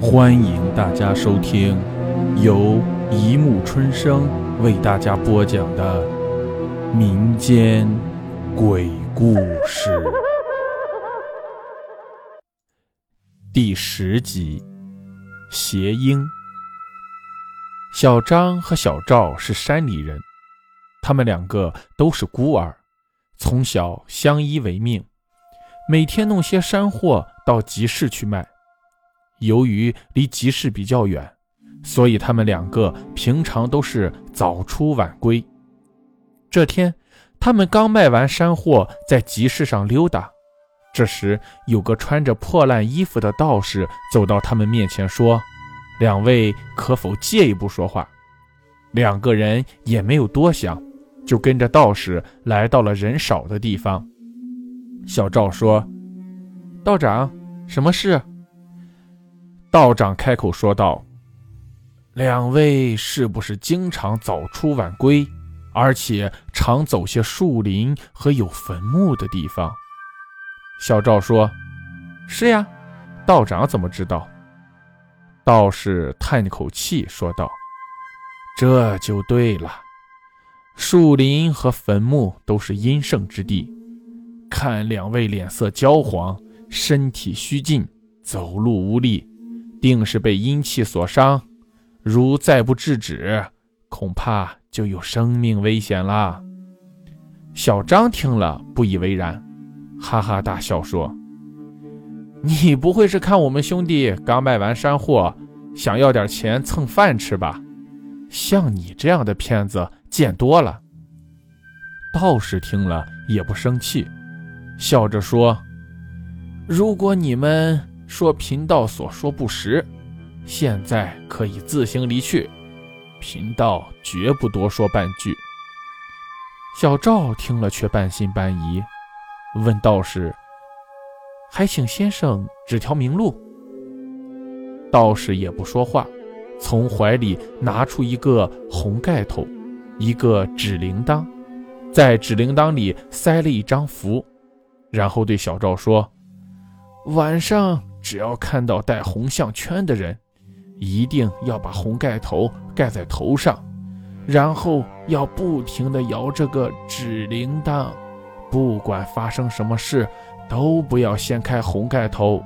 欢迎大家收听由一木春生为大家播讲的民间鬼故事第十集《谐音》。小张和小赵是山里人，他们两个都是孤儿，从小相依为命，每天弄些山货到集市去卖。由于离集市比较远，所以他们两个平常都是早出晚归。这天，他们刚卖完山货，在集市上溜达。这时，有个穿着破烂衣服的道士走到他们面前，说：“两位可否借一步说话？”两个人也没有多想，就跟着道士来到了人少的地方。小赵说：“道长，什么事？”道长开口说道：“两位是不是经常早出晚归，而且常走些树林和有坟墓的地方？”小赵说：“是呀。”道长怎么知道？道士叹口气说道：“这就对了，树林和坟墓都是阴盛之地。看两位脸色焦黄，身体虚劲，走路无力。”定是被阴气所伤，如再不制止，恐怕就有生命危险了。小张听了不以为然，哈哈大笑说：“你不会是看我们兄弟刚卖完山货，想要点钱蹭饭吃吧？像你这样的骗子见多了。”道士听了也不生气，笑着说：“如果你们……”说贫道所说不实，现在可以自行离去。贫道绝不多说半句。小赵听了却半信半疑，问道士：“还请先生指条明路。”道士也不说话，从怀里拿出一个红盖头，一个纸铃铛，在纸铃铛里塞了一张符，然后对小赵说：“晚上。”只要看到戴红项圈的人，一定要把红盖头盖在头上，然后要不停地摇这个纸铃铛，不管发生什么事，都不要掀开红盖头，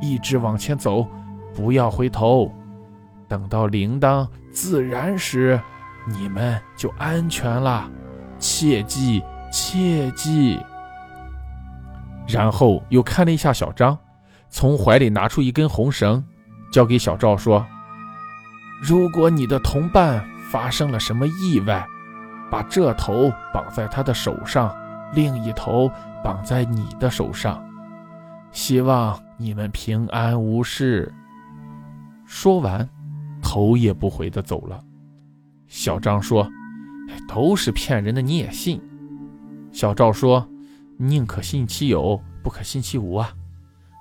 一直往前走，不要回头。等到铃铛自燃时，你们就安全了。切记，切记。然后又看了一下小张。从怀里拿出一根红绳，交给小赵说：“如果你的同伴发生了什么意外，把这头绑在他的手上，另一头绑在你的手上，希望你们平安无事。”说完，头也不回地走了。小张说：“都是骗人的，你也信？”小赵说：“宁可信其有，不可信其无啊。”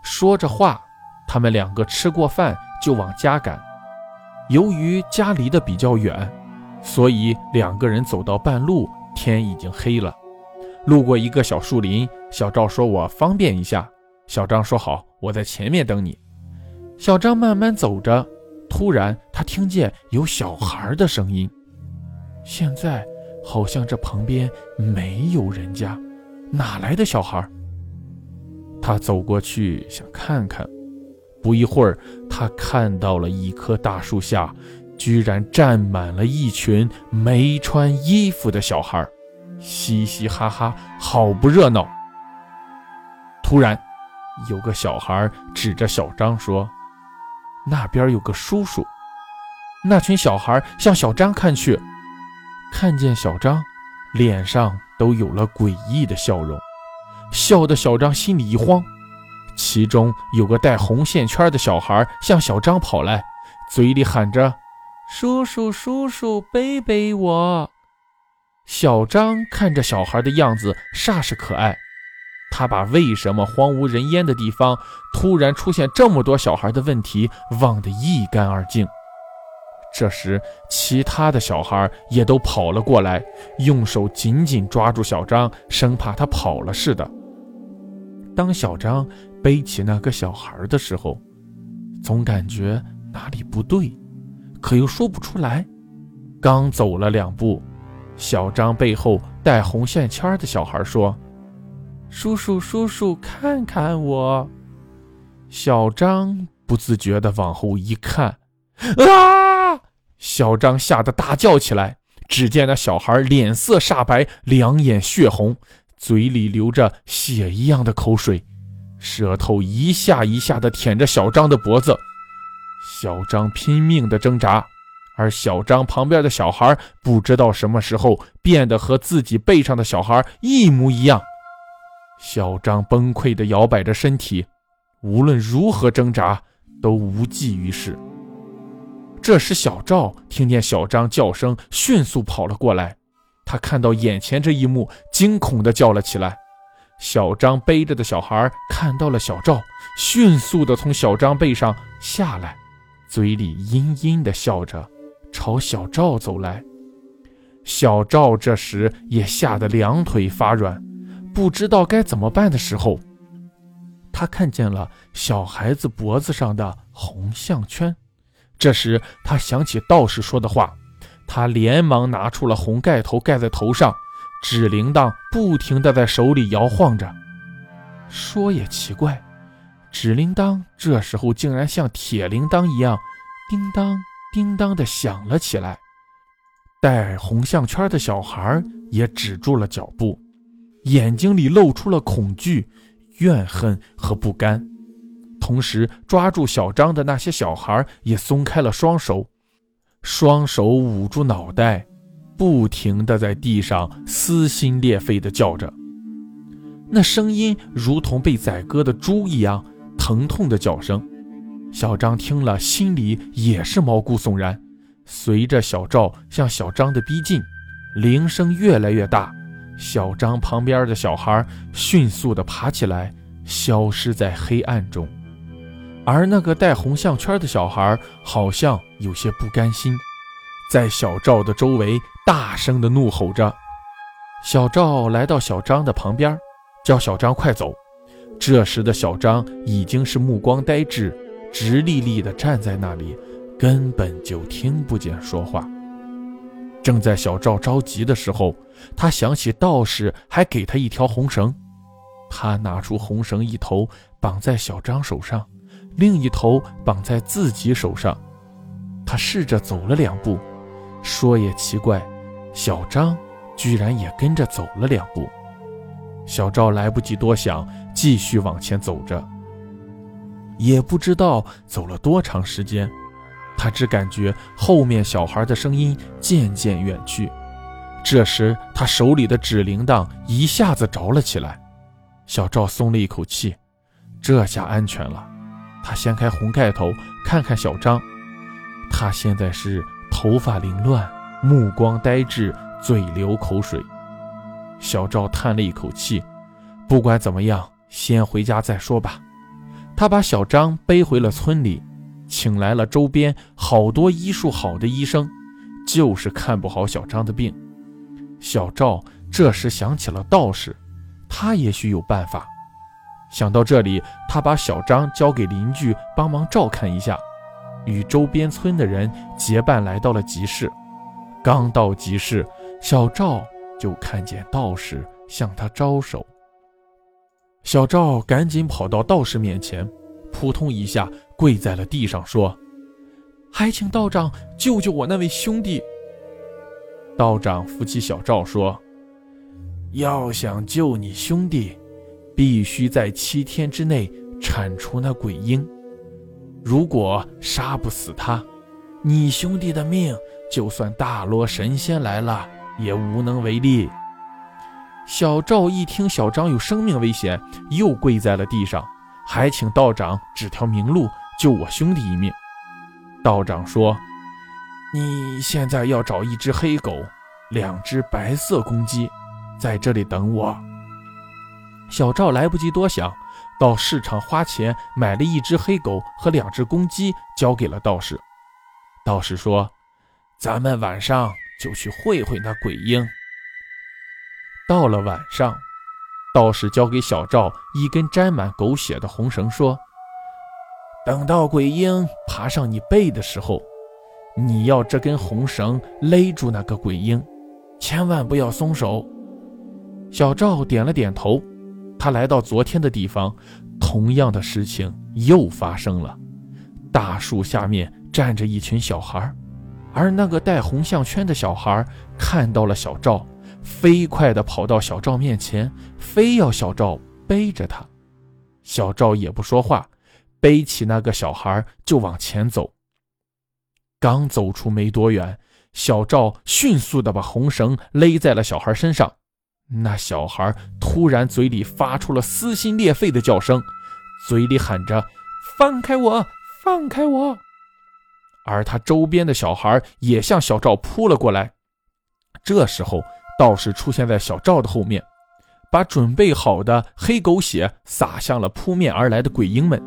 说着话，他们两个吃过饭就往家赶。由于家离得比较远，所以两个人走到半路，天已经黑了。路过一个小树林，小赵说：“我方便一下。”小张说：“好，我在前面等你。”小张慢慢走着，突然他听见有小孩的声音。现在好像这旁边没有人家，哪来的小孩？他走过去想看看，不一会儿，他看到了一棵大树下，居然站满了一群没穿衣服的小孩，嘻嘻哈哈，好不热闹。突然，有个小孩指着小张说：“那边有个叔叔。”那群小孩向小张看去，看见小张，脸上都有了诡异的笑容。笑得小张心里一慌，其中有个戴红线圈的小孩向小张跑来，嘴里喊着：“叔叔，叔叔，背背我。”小张看着小孩的样子煞是可爱，他把为什么荒无人烟的地方突然出现这么多小孩的问题忘得一干二净。这时，其他的小孩也都跑了过来，用手紧紧抓住小张，生怕他跑了似的。当小张背起那个小孩的时候，总感觉哪里不对，可又说不出来。刚走了两步，小张背后带红线圈的小孩说：“叔叔，叔叔，看看我。”小张不自觉地往后一看，啊！小张吓得大叫起来。只见那小孩脸色煞白，两眼血红，嘴里流着血一样的口水，舌头一下一下地舔着小张的脖子。小张拼命地挣扎，而小张旁边的小孩不知道什么时候变得和自己背上的小孩一模一样。小张崩溃地摇摆着身体。无论如何挣扎，都无济于事。这时，小赵听见小张叫声，迅速跑了过来。他看到眼前这一幕，惊恐地叫了起来。小张背着的小孩看到了小赵，迅速地从小张背上下来，嘴里阴阴地笑着，朝小赵走来。小赵这时也吓得两腿发软，不知道该怎么办的时候。他看见了小孩子脖子上的红项圈，这时他想起道士说的话，他连忙拿出了红盖头盖在头上，纸铃铛不停地在手里摇晃着。说也奇怪，纸铃铛这时候竟然像铁铃铛一样，叮当叮当地响了起来。戴红项圈的小孩也止住了脚步，眼睛里露出了恐惧。怨恨和不甘，同时抓住小张的那些小孩也松开了双手，双手捂住脑袋，不停地在地上撕心裂肺地叫着，那声音如同被宰割的猪一样疼痛的叫声。小张听了，心里也是毛骨悚然。随着小赵向小张的逼近，铃声越来越大。小张旁边的小孩迅速地爬起来，消失在黑暗中，而那个戴红项圈的小孩好像有些不甘心，在小赵的周围大声地怒吼着。小赵来到小张的旁边，叫小张快走。这时的小张已经是目光呆滞，直立立地站在那里，根本就听不见说话。正在小赵着急的时候，他想起道士还给他一条红绳，他拿出红绳一头绑在小张手上，另一头绑在自己手上。他试着走了两步，说也奇怪，小张居然也跟着走了两步。小赵来不及多想，继续往前走着，也不知道走了多长时间。他只感觉后面小孩的声音渐渐远去，这时他手里的纸铃铛一下子着了起来。小赵松了一口气，这下安全了。他掀开红盖头，看看小张，他现在是头发凌乱，目光呆滞，嘴流口水。小赵叹了一口气，不管怎么样，先回家再说吧。他把小张背回了村里。请来了周边好多医术好的医生，就是看不好小张的病。小赵这时想起了道士，他也许有办法。想到这里，他把小张交给邻居帮忙照看一下，与周边村的人结伴来到了集市。刚到集市，小赵就看见道士向他招手。小赵赶紧跑到道士面前，扑通一下。跪在了地上，说：“还请道长救救我那位兄弟。”道长扶起小赵说：“要想救你兄弟，必须在七天之内铲除那鬼婴。如果杀不死他，你兄弟的命就算大罗神仙来了也无能为力。”小赵一听小张有生命危险，又跪在了地上，还请道长指条明路。救我兄弟一命，道长说：“你现在要找一只黑狗，两只白色公鸡，在这里等我。”小赵来不及多想，到市场花钱买了一只黑狗和两只公鸡，交给了道士。道士说：“咱们晚上就去会会那鬼婴。”到了晚上，道士交给小赵一根沾满狗血的红绳，说。等到鬼婴爬上你背的时候，你要这根红绳勒住那个鬼婴，千万不要松手。”小赵点了点头。他来到昨天的地方，同样的事情又发生了。大树下面站着一群小孩，而那个戴红项圈的小孩看到了小赵，飞快地跑到小赵面前，非要小赵背着他。小赵也不说话，背起那个小孩就往前走。刚走出没多远，小赵迅速地把红绳勒在了小孩身上。那小孩突然嘴里发出了撕心裂肺的叫声，嘴里喊着：“放开我，放开我！”而他周边的小孩也向小赵扑了过来。这时候，道士出现在小赵的后面，把准备好的黑狗血洒向了扑面而来的鬼婴们。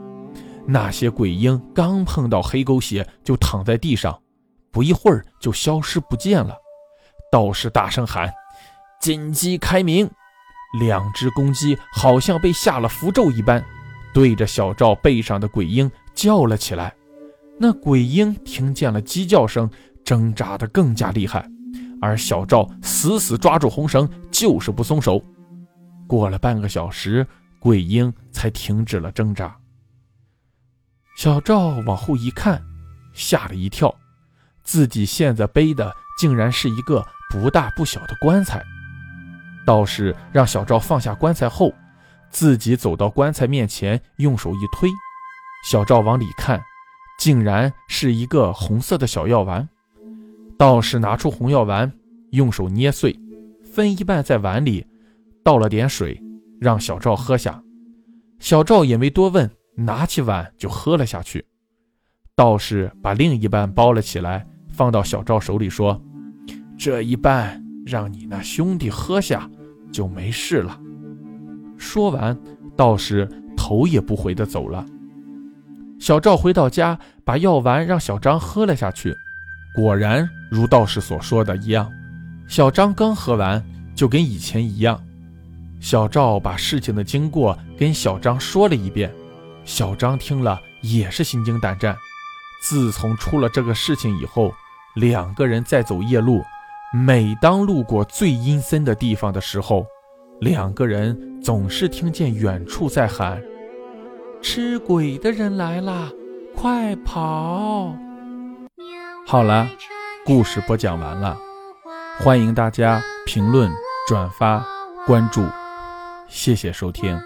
那些鬼婴刚碰到黑狗血，就躺在地上，不一会儿就消失不见了。道士大声喊。金鸡开鸣，两只公鸡好像被下了符咒一般，对着小赵背上的鬼婴叫了起来。那鬼婴听见了鸡叫声，挣扎得更加厉害，而小赵死死抓住红绳，就是不松手。过了半个小时，鬼婴才停止了挣扎。小赵往后一看，吓了一跳，自己现在背的竟然是一个不大不小的棺材。道士让小赵放下棺材后，自己走到棺材面前，用手一推，小赵往里看，竟然是一个红色的小药丸。道士拿出红药丸，用手捏碎，分一半在碗里，倒了点水，让小赵喝下。小赵也没多问，拿起碗就喝了下去。道士把另一半包了起来，放到小赵手里说：“这一半。”让你那兄弟喝下，就没事了。说完，道士头也不回地走了。小赵回到家，把药丸让小张喝了下去。果然如道士所说的一样，小张刚喝完，就跟以前一样。小赵把事情的经过跟小张说了一遍，小张听了也是心惊胆战。自从出了这个事情以后，两个人在走夜路。每当路过最阴森的地方的时候，两个人总是听见远处在喊：“吃鬼的人来啦，快跑！”好了，故事播讲完了，欢迎大家评论、转发、关注，谢谢收听。